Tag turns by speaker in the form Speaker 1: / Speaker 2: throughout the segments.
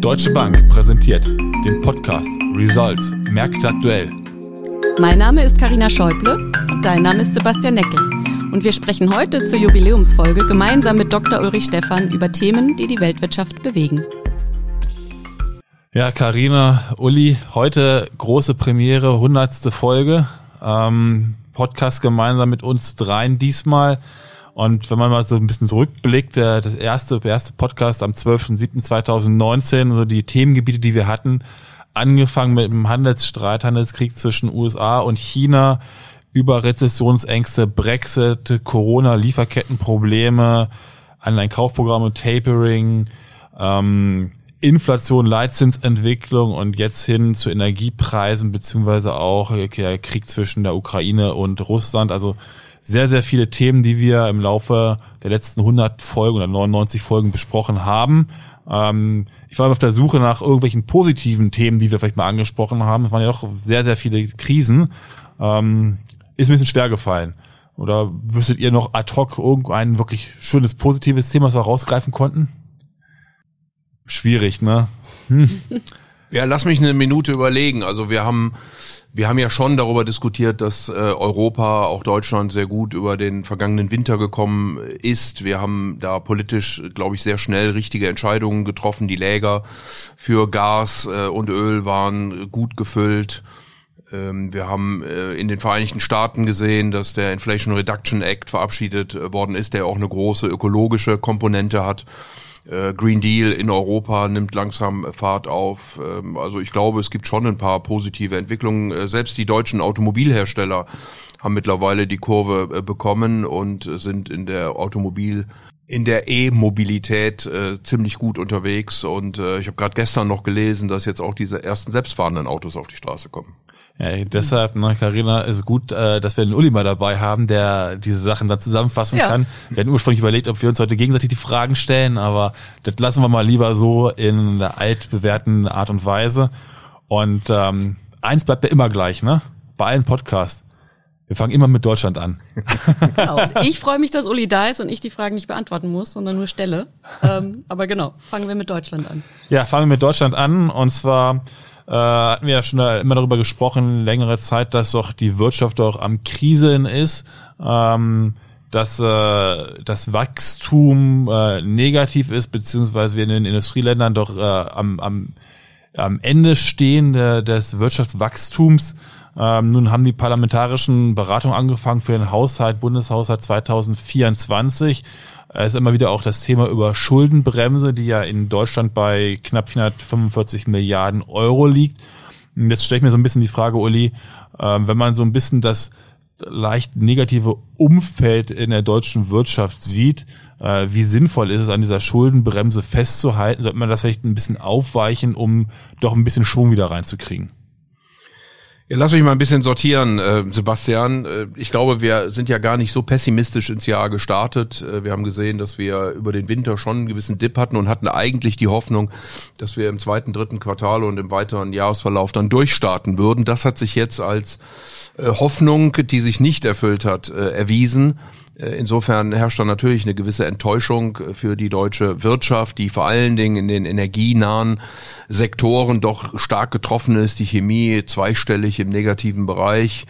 Speaker 1: Deutsche Bank präsentiert den Podcast Results Märkte aktuell.
Speaker 2: Mein Name ist Karina Schäuble und dein Name ist Sebastian Neckel. Und wir sprechen heute zur Jubiläumsfolge gemeinsam mit Dr. Ulrich Stephan über Themen, die die Weltwirtschaft bewegen.
Speaker 1: Ja, Karina, Uli, heute große Premiere, hundertste Folge. Ähm, Podcast gemeinsam mit uns dreien diesmal. Und wenn man mal so ein bisschen zurückblickt, der, das erste, der erste Podcast am 12.07.2019, so die Themengebiete, die wir hatten, angefangen mit dem Handelsstreit, Handelskrieg zwischen USA und China, über Rezessionsängste, Brexit, Corona, Lieferkettenprobleme, Anleihenkaufprogramme, Tapering, ähm, Inflation, Leitzinsentwicklung und jetzt hin zu Energiepreisen beziehungsweise auch der Krieg zwischen der Ukraine und Russland. Also sehr, sehr viele Themen, die wir im Laufe der letzten 100 Folgen oder 99 Folgen besprochen haben. Ähm, ich war auf der Suche nach irgendwelchen positiven Themen, die wir vielleicht mal angesprochen haben. Es waren ja doch sehr, sehr viele Krisen. Ähm, ist mir ein bisschen schwer gefallen. Oder wüsstet ihr noch ad hoc irgendein wirklich schönes, positives Thema, was wir rausgreifen konnten? Schwierig, ne? Hm.
Speaker 3: Ja, lass mich eine Minute überlegen. Also wir haben wir haben ja schon darüber diskutiert, dass äh, Europa, auch Deutschland, sehr gut über den vergangenen Winter gekommen ist. Wir haben da politisch, glaube ich, sehr schnell richtige Entscheidungen getroffen. Die Läger für Gas äh, und Öl waren gut gefüllt. Ähm, wir haben äh, in den Vereinigten Staaten gesehen, dass der Inflation Reduction Act verabschiedet worden ist, der auch eine große ökologische Komponente hat. Äh, Green Deal in Europa nimmt langsam Fahrt auf. Ähm, also ich glaube, es gibt schon ein paar positive Entwicklungen. Äh, selbst die deutschen Automobilhersteller haben mittlerweile die Kurve äh, bekommen und sind in der Automobil in der E-Mobilität äh, ziemlich gut unterwegs und äh, ich habe gerade gestern noch gelesen, dass jetzt auch diese ersten selbstfahrenden Autos auf die Straße kommen.
Speaker 1: Ja, deshalb, ne, Carina, ist gut, äh, dass wir einen Uli mal dabei haben, der diese Sachen dann zusammenfassen ja. kann. Wir hatten ursprünglich überlegt, ob wir uns heute gegenseitig die Fragen stellen, aber das lassen wir mal lieber so in der altbewährten Art und Weise. Und ähm, eins bleibt ja immer gleich, ne? Bei allen Podcasts. Wir fangen immer mit Deutschland an.
Speaker 2: Genau. Ich freue mich, dass Uli da ist und ich die Fragen nicht beantworten muss, sondern nur stelle. Ähm, aber genau, fangen wir mit Deutschland an.
Speaker 1: Ja, fangen wir mit Deutschland an. Und zwar äh, hatten wir ja schon immer darüber gesprochen, längere Zeit, dass doch die Wirtschaft doch am Kriseln ist, ähm, dass äh, das Wachstum äh, negativ ist, beziehungsweise wir in den Industrieländern doch äh, am, am, am Ende stehen der, des Wirtschaftswachstums. Ähm, nun haben die parlamentarischen Beratungen angefangen für den Haushalt, Bundeshaushalt 2024 es ist immer wieder auch das Thema über Schuldenbremse, die ja in Deutschland bei knapp 445 Milliarden Euro liegt. Und jetzt stelle ich mir so ein bisschen die Frage, Uli, äh, wenn man so ein bisschen das leicht negative Umfeld in der deutschen Wirtschaft sieht, äh, wie sinnvoll ist es, an dieser Schuldenbremse festzuhalten? Sollte man das vielleicht ein bisschen aufweichen, um doch ein bisschen Schwung wieder reinzukriegen?
Speaker 3: Ja, lass mich mal ein bisschen sortieren, äh, Sebastian. Äh, ich glaube, wir sind ja gar nicht so pessimistisch ins Jahr gestartet. Äh, wir haben gesehen, dass wir über den Winter schon einen gewissen Dip hatten und hatten eigentlich die Hoffnung, dass wir im zweiten, dritten Quartal und im weiteren Jahresverlauf dann durchstarten würden. Das hat sich jetzt als äh, Hoffnung, die sich nicht erfüllt hat, äh, erwiesen. Äh, insofern herrscht da natürlich eine gewisse Enttäuschung äh, für die deutsche Wirtschaft, die vor allen Dingen in den energienahen Sektoren doch stark getroffen ist. Die Chemie zweistellig im negativen Bereich.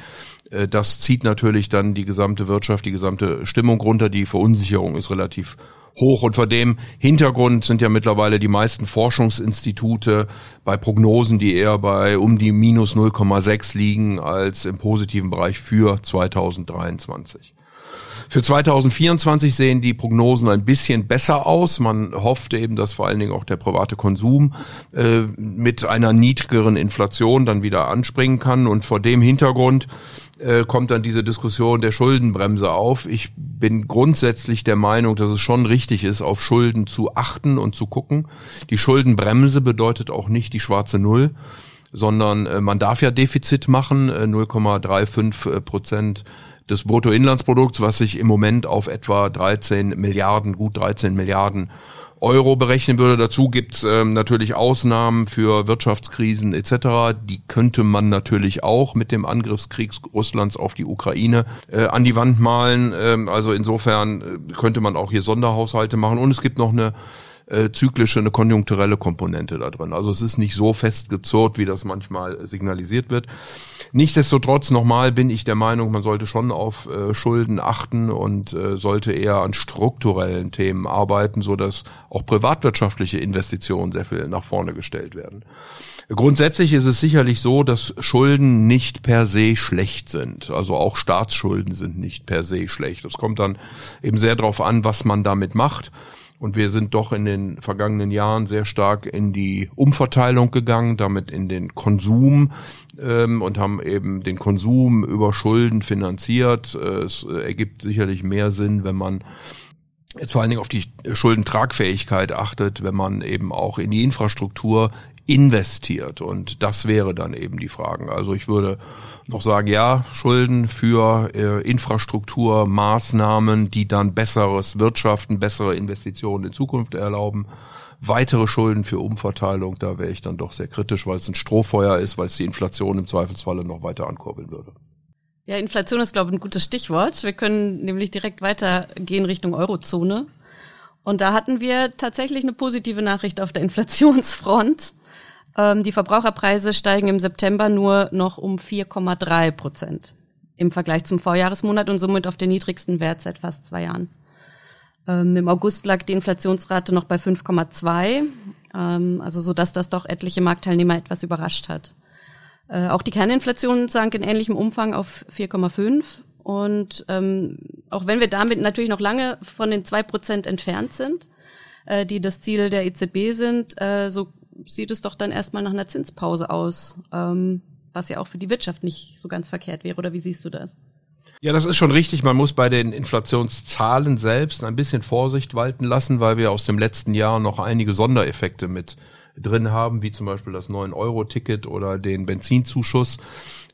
Speaker 3: Äh, das zieht natürlich dann die gesamte Wirtschaft, die gesamte Stimmung runter. Die Verunsicherung ist relativ hoch. Und vor dem Hintergrund sind ja mittlerweile die meisten Forschungsinstitute bei Prognosen, die eher bei um die minus 0,6 liegen als im positiven Bereich für 2023. Für 2024 sehen die Prognosen ein bisschen besser aus. Man hofft eben, dass vor allen Dingen auch der private Konsum äh, mit einer niedrigeren Inflation dann wieder anspringen kann. Und vor dem Hintergrund äh, kommt dann diese Diskussion der Schuldenbremse auf. Ich bin grundsätzlich der Meinung, dass es schon richtig ist, auf Schulden zu achten und zu gucken. Die Schuldenbremse bedeutet auch nicht die schwarze Null sondern äh, man darf ja Defizit machen, äh, 0,35 Prozent des Bruttoinlandsprodukts, was sich im Moment auf etwa 13 Milliarden, gut 13 Milliarden Euro berechnen würde. Dazu gibt's ähm, natürlich Ausnahmen für Wirtschaftskrisen etc. Die könnte man natürlich auch mit dem Angriffskrieg Russlands auf die Ukraine äh, an die Wand malen. Ähm, also insofern äh, könnte man auch hier Sonderhaushalte machen. Und es gibt noch eine äh, zyklische, eine konjunkturelle Komponente da drin. Also es ist nicht so festgezurrt, wie das manchmal signalisiert wird. Nichtsdestotrotz nochmal bin ich der Meinung, man sollte schon auf äh, Schulden achten und äh, sollte eher an strukturellen Themen arbeiten, so dass auch privatwirtschaftliche Investitionen sehr viel nach vorne gestellt werden. Grundsätzlich ist es sicherlich so, dass Schulden nicht per se schlecht sind. Also auch Staatsschulden sind nicht per se schlecht. Es kommt dann eben sehr darauf an, was man damit macht. Und wir sind doch in den vergangenen Jahren sehr stark in die Umverteilung gegangen, damit in den Konsum ähm, und haben eben den Konsum über Schulden finanziert. Äh, es ergibt sicherlich mehr Sinn, wenn man jetzt vor allen Dingen auf die Schuldentragfähigkeit achtet, wenn man eben auch in die Infrastruktur investiert. Und das wäre dann eben die Frage. Also ich würde noch sagen, ja, Schulden für äh, Infrastruktur, die dann besseres Wirtschaften, bessere Investitionen in Zukunft erlauben. Weitere Schulden für Umverteilung, da wäre ich dann doch sehr kritisch, weil es ein Strohfeuer ist, weil es die Inflation im Zweifelsfalle noch weiter ankurbeln würde.
Speaker 2: Ja, Inflation ist, glaube ich, ein gutes Stichwort. Wir können nämlich direkt weitergehen Richtung Eurozone. Und da hatten wir tatsächlich eine positive Nachricht auf der Inflationsfront. Ähm, die Verbraucherpreise steigen im September nur noch um 4,3 Prozent im Vergleich zum Vorjahresmonat und somit auf den niedrigsten Wert seit fast zwei Jahren. Ähm, Im August lag die Inflationsrate noch bei 5,2, ähm, also so dass das doch etliche Marktteilnehmer etwas überrascht hat. Äh, auch die Kerninflation sank in ähnlichem Umfang auf 4,5 und ähm, auch wenn wir damit natürlich noch lange von den zwei Prozent entfernt sind, äh, die das Ziel der EZB sind, äh, so sieht es doch dann erstmal nach einer Zinspause aus, ähm, was ja auch für die Wirtschaft nicht so ganz verkehrt wäre. Oder wie siehst du das?
Speaker 3: Ja, das ist schon richtig. Man muss bei den Inflationszahlen selbst ein bisschen Vorsicht walten lassen, weil wir aus dem letzten Jahr noch einige Sondereffekte mit drin haben, wie zum Beispiel das 9-Euro-Ticket oder den Benzinzuschuss.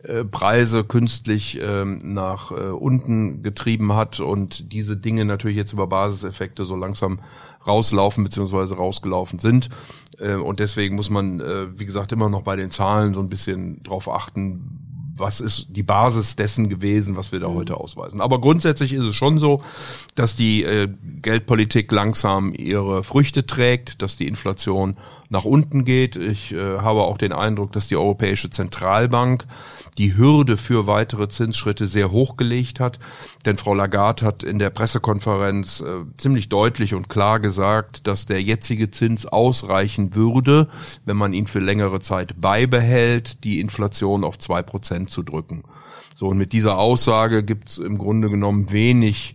Speaker 3: Äh, Preise künstlich ähm, nach äh, unten getrieben hat und diese Dinge natürlich jetzt über Basiseffekte so langsam rauslaufen beziehungsweise rausgelaufen sind. Äh, und deswegen muss man, äh, wie gesagt, immer noch bei den Zahlen so ein bisschen drauf achten, was ist die Basis dessen gewesen, was wir da mhm. heute ausweisen. Aber grundsätzlich ist es schon so, dass die äh, Geldpolitik langsam ihre Früchte trägt, dass die Inflation nach unten geht. Ich äh, habe auch den Eindruck, dass die Europäische Zentralbank die Hürde für weitere Zinsschritte sehr hochgelegt hat. Denn Frau Lagarde hat in der Pressekonferenz äh, ziemlich deutlich und klar gesagt, dass der jetzige Zins ausreichen würde, wenn man ihn für längere Zeit beibehält, die Inflation auf zwei Prozent zu drücken. So, und mit dieser Aussage gibt es im Grunde genommen wenig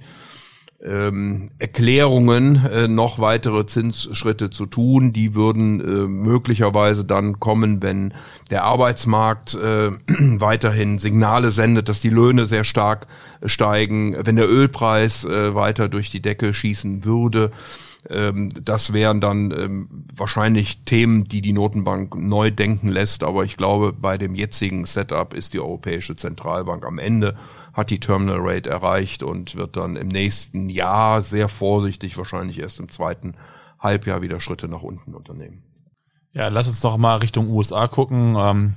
Speaker 3: ähm, Erklärungen, äh, noch weitere Zinsschritte zu tun. Die würden äh, möglicherweise dann kommen, wenn der Arbeitsmarkt äh, weiterhin Signale sendet, dass die Löhne sehr stark steigen, wenn der Ölpreis äh, weiter durch die Decke schießen würde. Ähm, das wären dann ähm, wahrscheinlich Themen, die die Notenbank neu denken lässt. Aber ich glaube, bei dem jetzigen Setup ist die Europäische Zentralbank am Ende hat die Terminal Rate erreicht und wird dann im nächsten Jahr sehr vorsichtig, wahrscheinlich erst im zweiten Halbjahr wieder Schritte nach unten unternehmen.
Speaker 1: Ja, lass uns doch mal Richtung USA gucken. Ähm,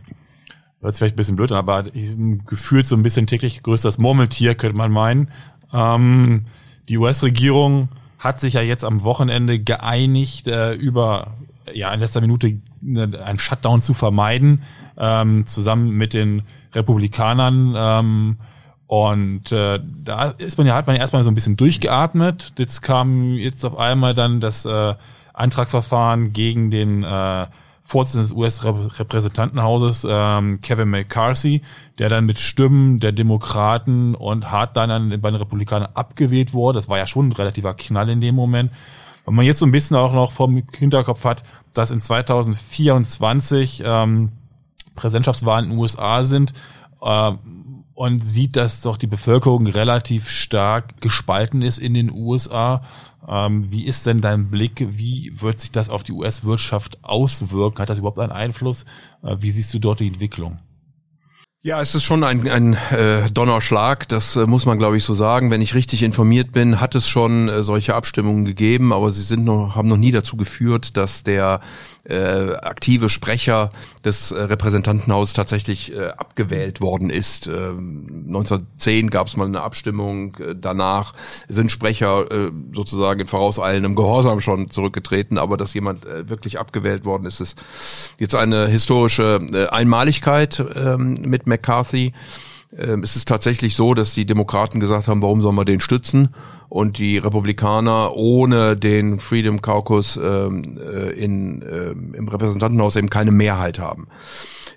Speaker 1: hört vielleicht ein bisschen blöd an, aber gefühlt so ein bisschen täglich größtes Murmeltier, könnte man meinen. Ähm, die US-Regierung hat sich ja jetzt am Wochenende geeinigt, äh, über ja in letzter Minute ne, einen Shutdown zu vermeiden, ähm, zusammen mit den Republikanern. Ähm, und äh, da ist man ja, hat man ja erstmal so ein bisschen durchgeatmet. Jetzt kam jetzt auf einmal dann das äh, Antragsverfahren gegen den äh, Vorsitzenden des US-Repräsentantenhauses, ähm, Kevin McCarthy, der dann mit Stimmen der Demokraten und hart dann bei den Republikanern abgewählt wurde. Das war ja schon ein relativer Knall in dem Moment. Wenn man jetzt so ein bisschen auch noch vom Hinterkopf hat, dass in 2024 ähm, Präsidentschaftswahlen in den USA sind, äh, und sieht, dass doch die Bevölkerung relativ stark gespalten ist in den USA. Ähm, wie ist denn dein Blick? Wie wird sich das auf die US-Wirtschaft auswirken? Hat das überhaupt einen Einfluss? Äh, wie siehst du dort die Entwicklung?
Speaker 3: Ja, es ist schon ein, ein äh, Donnerschlag, das äh, muss man glaube ich so sagen. Wenn ich richtig informiert bin, hat es schon äh, solche Abstimmungen gegeben, aber sie sind noch, haben noch nie dazu geführt, dass der äh, aktive Sprecher des äh, Repräsentantenhauses tatsächlich äh, abgewählt worden ist. Äh, 1910 gab es mal eine Abstimmung, äh, danach sind Sprecher äh, sozusagen in vorauseilendem Gehorsam schon zurückgetreten, aber dass jemand äh, wirklich abgewählt worden ist, ist jetzt eine historische äh, Einmaligkeit äh, mit McCarthy. Ähm, es ist tatsächlich so, dass die Demokraten gesagt haben, warum sollen wir den stützen? Und die Republikaner ohne den Freedom Caucus ähm, äh, in, äh, im Repräsentantenhaus eben keine Mehrheit haben.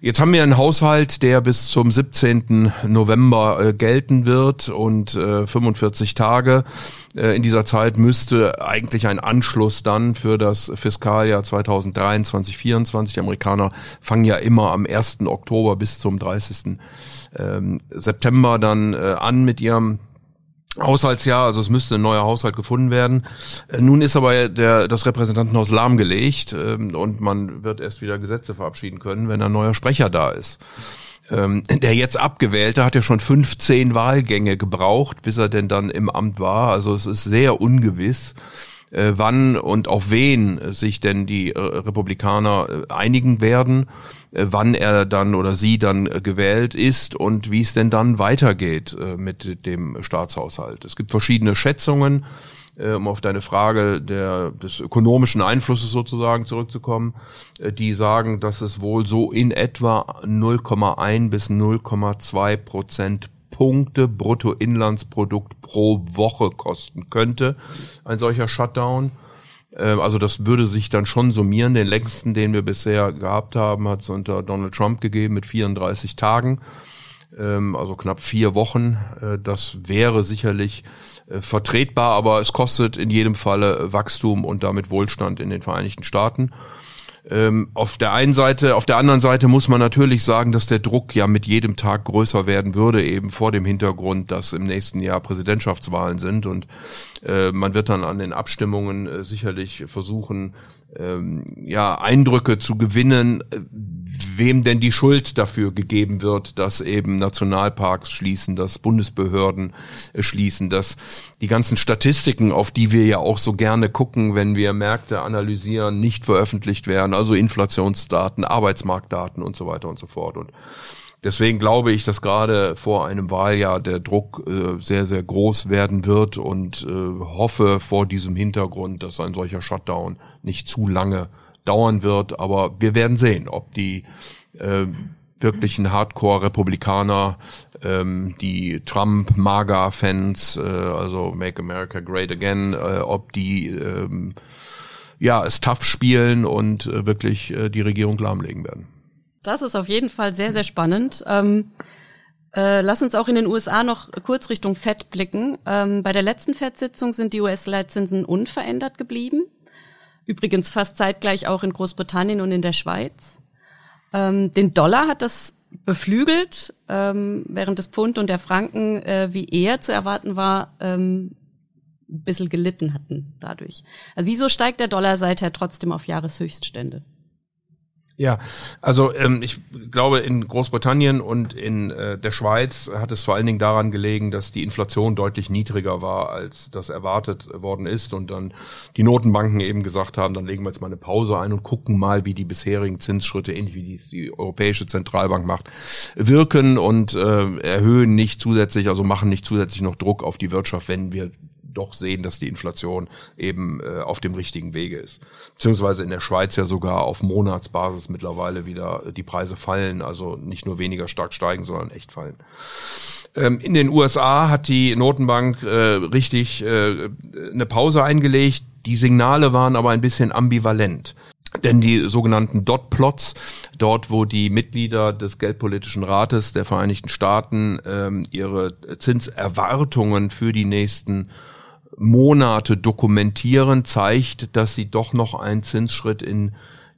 Speaker 3: Jetzt haben wir einen Haushalt, der bis zum 17. November äh, gelten wird und äh, 45 Tage. Äh, in dieser Zeit müsste eigentlich ein Anschluss dann für das Fiskaljahr 2023, 2024. Die Amerikaner fangen ja immer am 1. Oktober bis zum 30 ähm, September dann äh, an mit ihrem Haushaltsjahr, also es müsste ein neuer Haushalt gefunden werden. Äh, nun ist aber der, das Repräsentantenhaus lahmgelegt ähm, und man wird erst wieder Gesetze verabschieden können, wenn ein neuer Sprecher da ist. Ähm, der jetzt abgewählte hat ja schon 15 Wahlgänge gebraucht, bis er denn dann im Amt war. Also es ist sehr ungewiss äh, wann und auf wen sich denn die äh, Republikaner äh, einigen werden, äh, wann er dann oder sie dann äh, gewählt ist und wie es denn dann weitergeht äh, mit dem Staatshaushalt. Es gibt verschiedene Schätzungen, um auf deine Frage der, des ökonomischen Einflusses sozusagen zurückzukommen, die sagen, dass es wohl so in etwa 0,1 bis 0,2 Prozent Punkte Bruttoinlandsprodukt pro Woche kosten könnte, ein solcher Shutdown. Ähm, also das würde sich dann schon summieren. Den längsten, den wir bisher gehabt haben, hat es unter Donald Trump gegeben mit 34 Tagen, ähm, also knapp vier Wochen. Äh, das wäre sicherlich äh, vertretbar, aber es kostet in jedem Falle Wachstum und damit Wohlstand in den Vereinigten Staaten. Ähm, auf der einen Seite, auf der anderen Seite muss man natürlich sagen, dass der Druck ja mit jedem Tag größer werden würde, eben vor dem Hintergrund, dass im nächsten Jahr Präsidentschaftswahlen sind. Und äh, man wird dann an den Abstimmungen äh, sicherlich versuchen, ähm, ja, Eindrücke zu gewinnen, äh, wem denn die Schuld dafür gegeben wird, dass eben Nationalparks schließen, dass Bundesbehörden äh, schließen, dass die ganzen Statistiken, auf die wir ja auch so gerne gucken, wenn wir Märkte analysieren, nicht veröffentlicht werden, also Inflationsdaten, Arbeitsmarktdaten und so weiter und so fort. Und Deswegen glaube ich, dass gerade vor einem Wahljahr der Druck äh, sehr, sehr groß werden wird und äh, hoffe vor diesem Hintergrund, dass ein solcher Shutdown nicht zu lange dauern wird. Aber wir werden sehen, ob die äh, wirklichen Hardcore-Republikaner, ähm, die Trump-MAGA-Fans, äh, also Make America Great Again, äh, ob die ähm, ja es tough spielen und äh, wirklich äh, die Regierung lahmlegen werden.
Speaker 2: Das ist auf jeden Fall sehr, sehr spannend. Ähm, äh, lass uns auch in den USA noch kurz Richtung Fed blicken. Ähm, bei der letzten Fed-Sitzung sind die US-Leitzinsen unverändert geblieben. Übrigens fast zeitgleich auch in Großbritannien und in der Schweiz. Ähm, den Dollar hat das beflügelt, ähm, während des Pfund und der Franken, äh, wie eher zu erwarten war, ähm, ein bisschen gelitten hatten dadurch. Also wieso steigt der Dollar seither trotzdem auf Jahreshöchststände?
Speaker 3: Ja, also ähm, ich glaube, in Großbritannien und in äh, der Schweiz hat es vor allen Dingen daran gelegen, dass die Inflation deutlich niedriger war, als das erwartet worden ist. Und dann die Notenbanken eben gesagt haben, dann legen wir jetzt mal eine Pause ein und gucken mal, wie die bisherigen Zinsschritte, ähnlich wie die, die Europäische Zentralbank macht, wirken und äh, erhöhen nicht zusätzlich, also machen nicht zusätzlich noch Druck auf die Wirtschaft, wenn wir doch sehen, dass die Inflation eben äh, auf dem richtigen Wege ist. Beziehungsweise in der Schweiz ja sogar auf Monatsbasis mittlerweile wieder die Preise fallen, also nicht nur weniger stark steigen, sondern echt fallen. Ähm, in den USA hat die Notenbank äh, richtig äh, eine Pause eingelegt. Die Signale waren aber ein bisschen ambivalent. Denn die sogenannten Dot-Plots, dort wo die Mitglieder des Geldpolitischen Rates der Vereinigten Staaten ähm, ihre Zinserwartungen für die nächsten Monate dokumentieren, zeigt, dass sie doch noch einen Zinsschritt in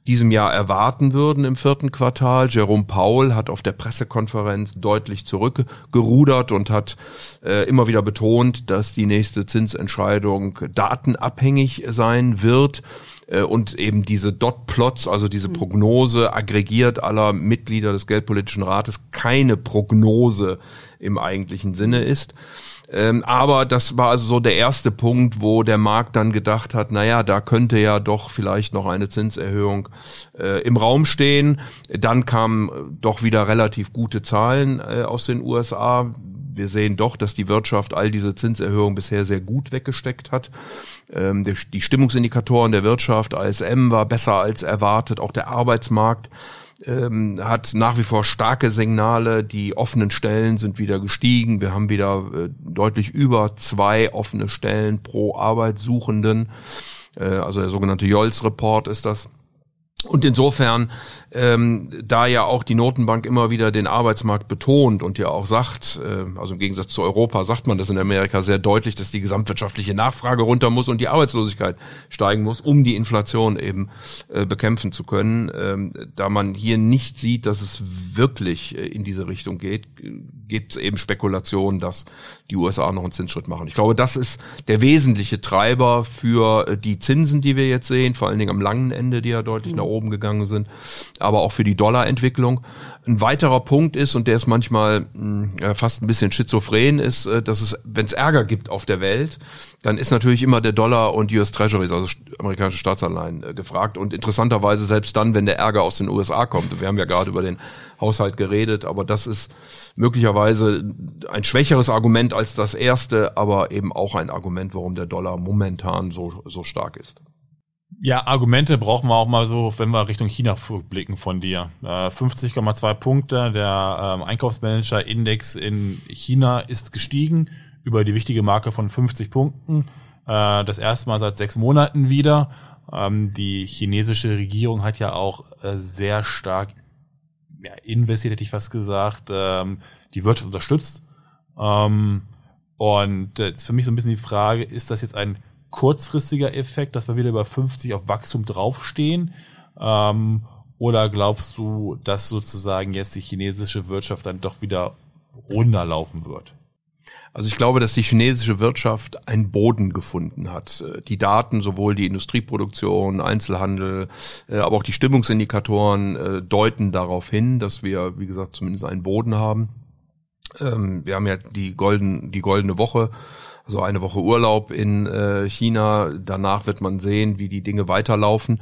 Speaker 3: diesem Jahr erwarten würden im vierten Quartal. Jerome Powell hat auf der Pressekonferenz deutlich zurückgerudert und hat äh, immer wieder betont, dass die nächste Zinsentscheidung datenabhängig sein wird. äh, und eben diese Dot-Plots, also diese Prognose aggregiert aller Mitglieder des Geldpolitischen Rates, keine Prognose im eigentlichen Sinne ist. Ähm, aber das war also so der erste Punkt, wo der Markt dann gedacht hat, naja, da könnte ja doch vielleicht noch eine Zinserhöhung äh, im Raum stehen. Dann kamen doch wieder relativ gute Zahlen äh, aus den USA. Wir sehen doch, dass die Wirtschaft all diese Zinserhöhungen bisher sehr gut weggesteckt hat. Ähm, der, die Stimmungsindikatoren der Wirtschaft, ASM, war besser als erwartet. Auch der Arbeitsmarkt ähm, hat nach wie vor starke Signale. Die offenen Stellen sind wieder gestiegen. Wir haben wieder äh, deutlich über zwei offene Stellen pro Arbeitssuchenden. Äh, also der sogenannte Jolz-Report ist das. Und insofern, ähm, da ja auch die Notenbank immer wieder den Arbeitsmarkt betont und ja auch sagt, äh, also im Gegensatz zu Europa sagt man das in Amerika sehr deutlich, dass die gesamtwirtschaftliche Nachfrage runter muss und die Arbeitslosigkeit steigen muss, um die Inflation eben äh, bekämpfen zu können. Ähm, da man hier nicht sieht, dass es wirklich äh, in diese Richtung geht, gibt es eben Spekulationen, dass die USA noch einen Zinsschritt machen. Ich glaube, das ist der wesentliche Treiber für äh, die Zinsen, die wir jetzt sehen, vor allen Dingen am langen Ende, die ja deutlich mhm. Oben gegangen sind, aber auch für die Dollarentwicklung. Ein weiterer Punkt ist, und der ist manchmal mh, hm, fast ein bisschen schizophren, ist, äh, dass es, wenn es Ärger gibt auf der Welt, dann ist natürlich immer der Dollar und US Treasuries, also amerikanische Staatsanleihen, äh, gefragt. Und interessanterweise selbst dann, wenn der Ärger aus den USA kommt. Wir haben ja gerade über den Haushalt geredet, aber das ist möglicherweise ein schwächeres Argument als das erste, aber eben auch ein Argument, warum der Dollar momentan so, so stark ist.
Speaker 1: Ja, Argumente brauchen wir auch mal so, wenn wir Richtung China blicken von dir. Äh, 50,2 Punkte, der ähm, Einkaufsmanager-Index in China ist gestiegen über die wichtige Marke von 50 Punkten. Äh, das erste Mal seit sechs Monaten wieder. Ähm, die chinesische Regierung hat ja auch äh, sehr stark investiert, hätte ich fast gesagt, ähm, die Wirtschaft unterstützt. Und jetzt für mich so ein bisschen die Frage, ist das jetzt ein kurzfristiger Effekt, dass wir wieder über 50 auf Wachstum draufstehen? Ähm, oder glaubst du, dass sozusagen jetzt die chinesische Wirtschaft dann doch wieder runterlaufen wird?
Speaker 3: Also ich glaube, dass die chinesische Wirtschaft einen Boden gefunden hat. Die Daten, sowohl die Industrieproduktion, Einzelhandel, äh, aber auch die Stimmungsindikatoren äh, deuten darauf hin, dass wir, wie gesagt, zumindest einen Boden haben. Ähm, wir haben ja die, golden, die goldene Woche also eine Woche Urlaub in äh, China. Danach wird man sehen, wie die Dinge weiterlaufen.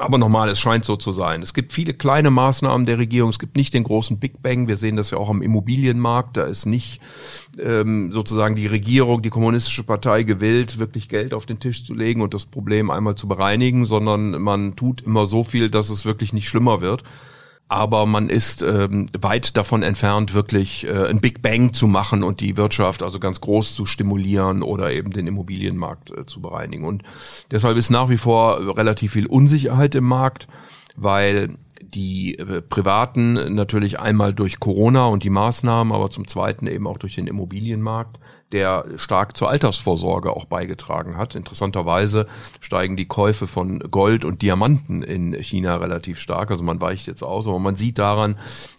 Speaker 3: Aber nochmal, es scheint so zu sein. Es gibt viele kleine Maßnahmen der Regierung. Es gibt nicht den großen Big Bang. Wir sehen das ja auch am Immobilienmarkt. Da ist nicht ähm, sozusagen die Regierung, die kommunistische Partei gewillt, wirklich Geld auf den Tisch zu legen und das Problem einmal zu bereinigen, sondern man tut immer so viel, dass es wirklich nicht schlimmer wird aber man ist ähm, weit davon entfernt, wirklich äh, ein Big Bang zu machen und die Wirtschaft also ganz groß zu stimulieren oder eben den Immobilienmarkt äh, zu bereinigen. Und deshalb ist nach wie vor relativ viel Unsicherheit im Markt, weil die äh, Privaten natürlich einmal durch Corona und die Maßnahmen, aber zum Zweiten eben auch durch den Immobilienmarkt der stark zur Altersvorsorge auch beigetragen hat. Interessanterweise steigen die Käufe von Gold und Diamanten in China relativ stark. Also man weicht jetzt aus, aber man sieht daran,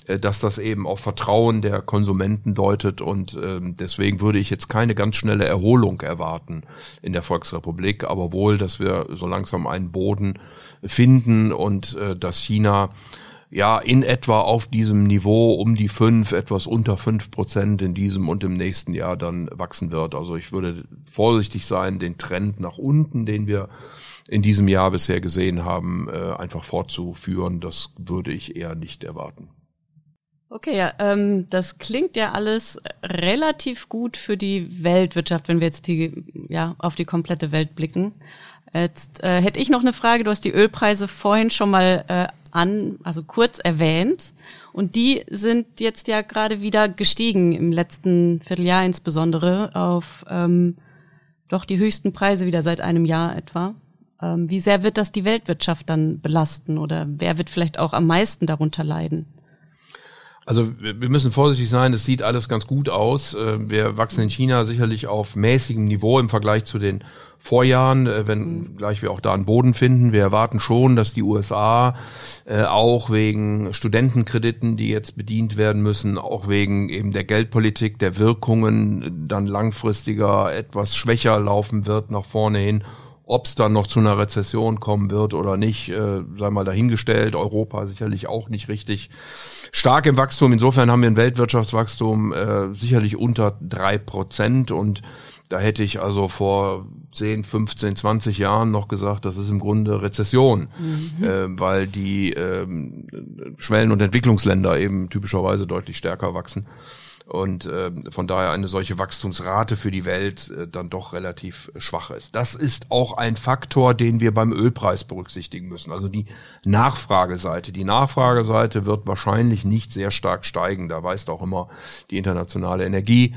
Speaker 3: äh, dass das eben auch Vertrauen der Konsumenten deutet und ähm, deswegen würde ich jetzt keine ganz schnelle Erholung erwarten in der Volksrepublik, aber wohl, dass wir so langsam einen Boden finden und äh, dass China ja in etwa auf diesem Niveau um die fünf, etwas unter fünf Prozent in diesem und im nächsten Jahr dann wachsen wird. Also ich würde vorsichtig sein, den Trend nach unten, den wir in diesem Jahr bisher gesehen haben, äh, einfach fortzuführen. Das würde ich eher nicht erwarten.
Speaker 2: Okay, ja, ähm, das klingt ja alles relativ gut für die Weltwirtschaft, wenn wir jetzt die, ja, auf die komplette Welt blicken. Jetzt äh, hätte ich noch eine Frage. Du hast die Ölpreise vorhin schon mal äh, an, also kurz erwähnt. Und die sind jetzt ja gerade wieder gestiegen im letzten Vierteljahr insbesondere auf ähm, doch die höchsten Preise wieder seit einem Jahr etwa. Ähm, wie sehr wird das die Weltwirtschaft dann belasten oder wer wird vielleicht auch am meisten darunter leiden?
Speaker 3: Also wir müssen vorsichtig sein, es sieht alles ganz gut aus. Äh, wir wachsen in China sicherlich auf mäßigem Niveau im Vergleich zu den Vorjahren, äh, wenn mhm. gleich wir auch da einen Boden finden. Wir erwarten schon, dass die USA äh, auch wegen Studentenkrediten, die jetzt bedient werden müssen, auch wegen eben der Geldpolitik, der Wirkungen dann langfristiger etwas schwächer laufen wird nach vorne hin Ob es dann noch zu einer Rezession kommen wird oder nicht, äh, sei mal dahingestellt. Europa sicherlich auch nicht richtig stark im Wachstum. Insofern haben wir ein Weltwirtschaftswachstum äh, sicherlich unter drei Prozent und da hätte ich also vor 10, 15, 20 Jahren noch gesagt, das ist im Grunde Rezession, mhm. äh, weil die ähm, Schwellen- und Entwicklungsländer eben typischerweise deutlich stärker wachsen und äh, von daher eine solche Wachstumsrate für die Welt äh, dann doch relativ schwach ist. Das ist auch ein Faktor, den wir beim Ölpreis berücksichtigen müssen. Also die Nachfrageseite. Die Nachfrageseite wird wahrscheinlich nicht sehr stark steigen. Da weist auch immer die internationale Energie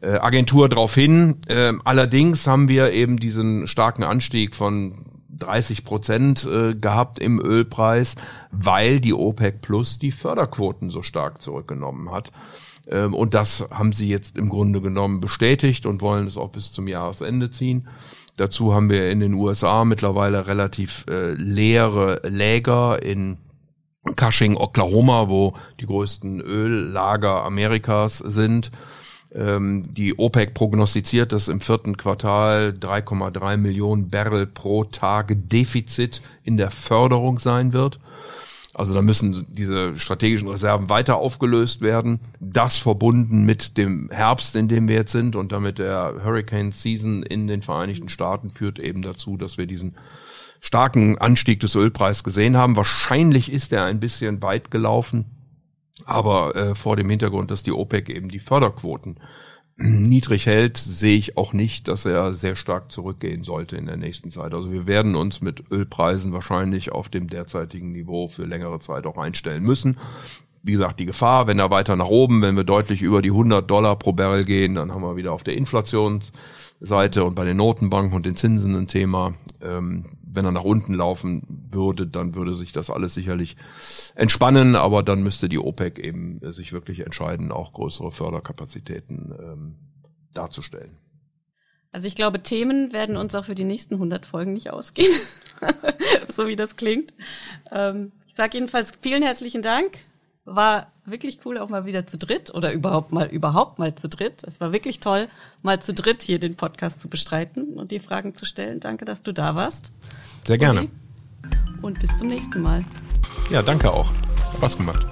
Speaker 3: äh, Agentur darauf hin. Äh, allerdings haben wir eben diesen starken Anstieg von 30 Prozent äh, gehabt im Ölpreis, weil die OPEC Plus die Förderquoten so stark zurückgenommen hat. Ähm, und das haben sie jetzt im Grunde genommen bestätigt und wollen es auch bis zum Jahresende ziehen. Dazu haben wir in den USA mittlerweile relativ äh, leere Läger in Cushing, Oklahoma, wo die größten Öllager Amerikas sind. Ähm, die OPEC prognostiziert, dass im vierten Quartal 3,3 Millionen Barrel pro Tag Defizit in der Förderung sein wird. Also da müssen diese strategischen Reserven weiter aufgelöst werden. Das verbunden mit dem Herbst, in dem wir jetzt sind und damit der Hurricane Season in den Vereinigten Staaten führt eben dazu, dass wir diesen starken Anstieg des Ölpreises gesehen haben. Wahrscheinlich ist er ein bisschen weit gelaufen. Aber äh, vor dem Hintergrund, dass die OPEC eben die Förderquoten niedrig hält, sehe ich auch nicht, dass er sehr stark zurückgehen sollte in der nächsten Zeit. Also wir werden uns mit Ölpreisen wahrscheinlich auf dem derzeitigen Niveau für längere Zeit auch einstellen müssen. Wie gesagt, die Gefahr, wenn er weiter nach oben, wenn wir deutlich über die 100 Dollar pro Barrel gehen, dann haben wir wieder auf der Inflationsseite und bei den Notenbanken und den Zinsen ein Thema. Ähm, wenn er nach unten laufen würde, dann würde sich das alles sicherlich entspannen, aber dann müsste die OPEC eben sich wirklich entscheiden, auch größere Förderkapazitäten ähm, darzustellen.
Speaker 2: Also ich glaube, Themen werden uns auch für die nächsten 100 Folgen nicht ausgehen, so wie das klingt. Ähm, ich sage jedenfalls vielen herzlichen Dank war wirklich cool, auch mal wieder zu dritt oder überhaupt mal, überhaupt mal zu dritt. Es war wirklich toll, mal zu dritt hier den Podcast zu bestreiten und die Fragen zu stellen. Danke, dass du da warst.
Speaker 3: Sehr gerne.
Speaker 2: Und bis zum nächsten Mal.
Speaker 3: Ja, danke auch. Spaß gemacht.